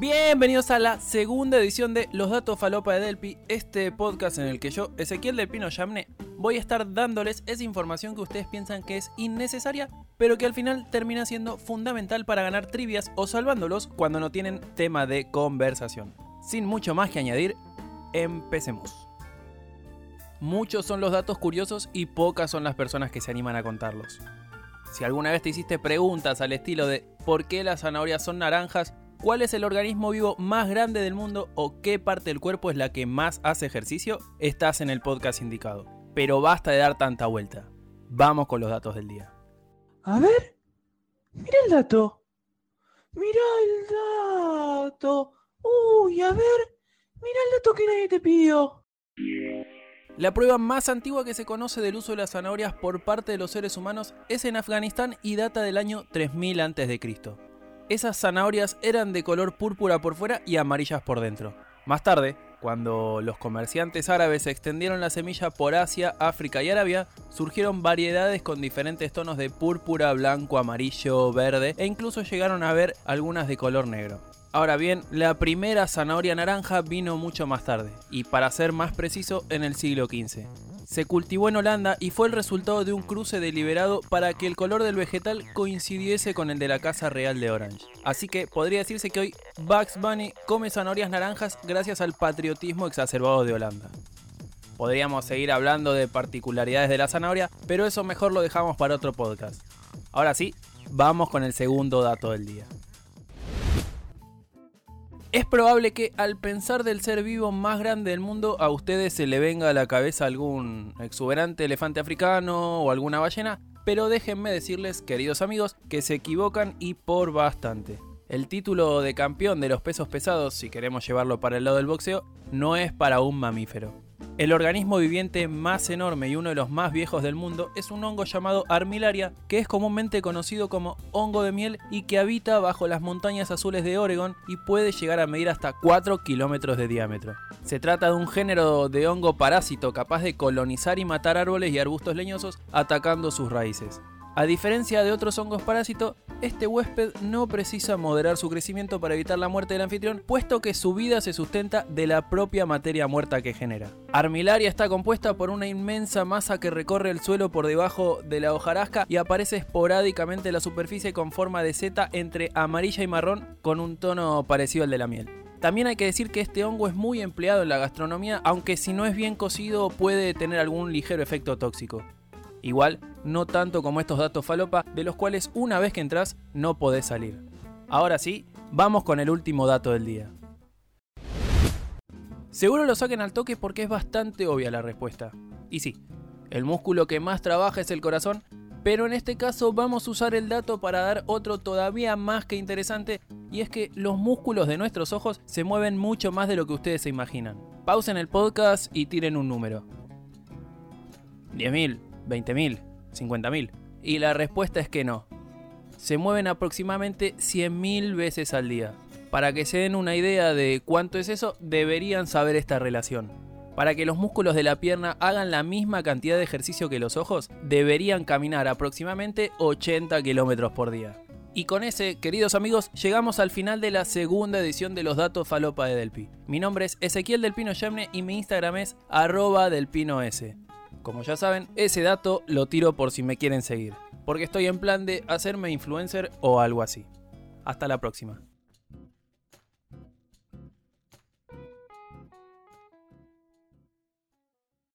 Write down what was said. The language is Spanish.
Bienvenidos a la segunda edición de Los Datos Falopa de Delpi, este podcast en el que yo, Ezequiel del Pino Yamne, voy a estar dándoles esa información que ustedes piensan que es innecesaria, pero que al final termina siendo fundamental para ganar trivias o salvándolos cuando no tienen tema de conversación. Sin mucho más que añadir, empecemos. Muchos son los datos curiosos y pocas son las personas que se animan a contarlos. Si alguna vez te hiciste preguntas al estilo de ¿por qué las zanahorias son naranjas? ¿Cuál es el organismo vivo más grande del mundo o qué parte del cuerpo es la que más hace ejercicio? Estás en el podcast indicado. Pero basta de dar tanta vuelta. Vamos con los datos del día. A ver. Mira el dato. Mira el dato. Uy, a ver. Mira el dato que nadie te pidió. La prueba más antigua que se conoce del uso de las zanahorias por parte de los seres humanos es en Afganistán y data del año 3000 a.C. Esas zanahorias eran de color púrpura por fuera y amarillas por dentro. Más tarde, cuando los comerciantes árabes extendieron la semilla por Asia, África y Arabia, surgieron variedades con diferentes tonos de púrpura, blanco, amarillo, verde e incluso llegaron a ver algunas de color negro. Ahora bien, la primera zanahoria naranja vino mucho más tarde, y para ser más preciso, en el siglo XV se cultivó en Holanda y fue el resultado de un cruce deliberado para que el color del vegetal coincidiese con el de la Casa Real de Orange. Así que podría decirse que hoy Bugs Bunny come zanahorias naranjas gracias al patriotismo exacerbado de Holanda. Podríamos seguir hablando de particularidades de la zanahoria, pero eso mejor lo dejamos para otro podcast. Ahora sí, vamos con el segundo dato del día. Es probable que al pensar del ser vivo más grande del mundo a ustedes se le venga a la cabeza algún exuberante elefante africano o alguna ballena, pero déjenme decirles, queridos amigos, que se equivocan y por bastante. El título de campeón de los pesos pesados, si queremos llevarlo para el lado del boxeo, no es para un mamífero. El organismo viviente más enorme y uno de los más viejos del mundo es un hongo llamado Armillaria, que es comúnmente conocido como hongo de miel y que habita bajo las montañas azules de Oregon y puede llegar a medir hasta 4 kilómetros de diámetro. Se trata de un género de hongo parásito capaz de colonizar y matar árboles y arbustos leñosos atacando sus raíces. A diferencia de otros hongos parásitos, este huésped no precisa moderar su crecimiento para evitar la muerte del anfitrión, puesto que su vida se sustenta de la propia materia muerta que genera. Armilaria está compuesta por una inmensa masa que recorre el suelo por debajo de la hojarasca y aparece esporádicamente en la superficie con forma de seta entre amarilla y marrón con un tono parecido al de la miel. También hay que decir que este hongo es muy empleado en la gastronomía, aunque si no es bien cocido puede tener algún ligero efecto tóxico. Igual, no tanto como estos datos falopa, de los cuales una vez que entras no podés salir. Ahora sí, vamos con el último dato del día. Seguro lo saquen al toque porque es bastante obvia la respuesta. Y sí, el músculo que más trabaja es el corazón, pero en este caso vamos a usar el dato para dar otro todavía más que interesante, y es que los músculos de nuestros ojos se mueven mucho más de lo que ustedes se imaginan. Pausen el podcast y tiren un número. 10.000, 20.000, 50.000. Y la respuesta es que no. Se mueven aproximadamente 100.000 veces al día. Para que se den una idea de cuánto es eso, deberían saber esta relación. Para que los músculos de la pierna hagan la misma cantidad de ejercicio que los ojos, deberían caminar aproximadamente 80 km por día. Y con ese, queridos amigos, llegamos al final de la segunda edición de los datos falopa de Delpi. Mi nombre es Ezequiel Delpino Yemne y mi Instagram es arroba delpinoS. Como ya saben, ese dato lo tiro por si me quieren seguir, porque estoy en plan de hacerme influencer o algo así. Hasta la próxima.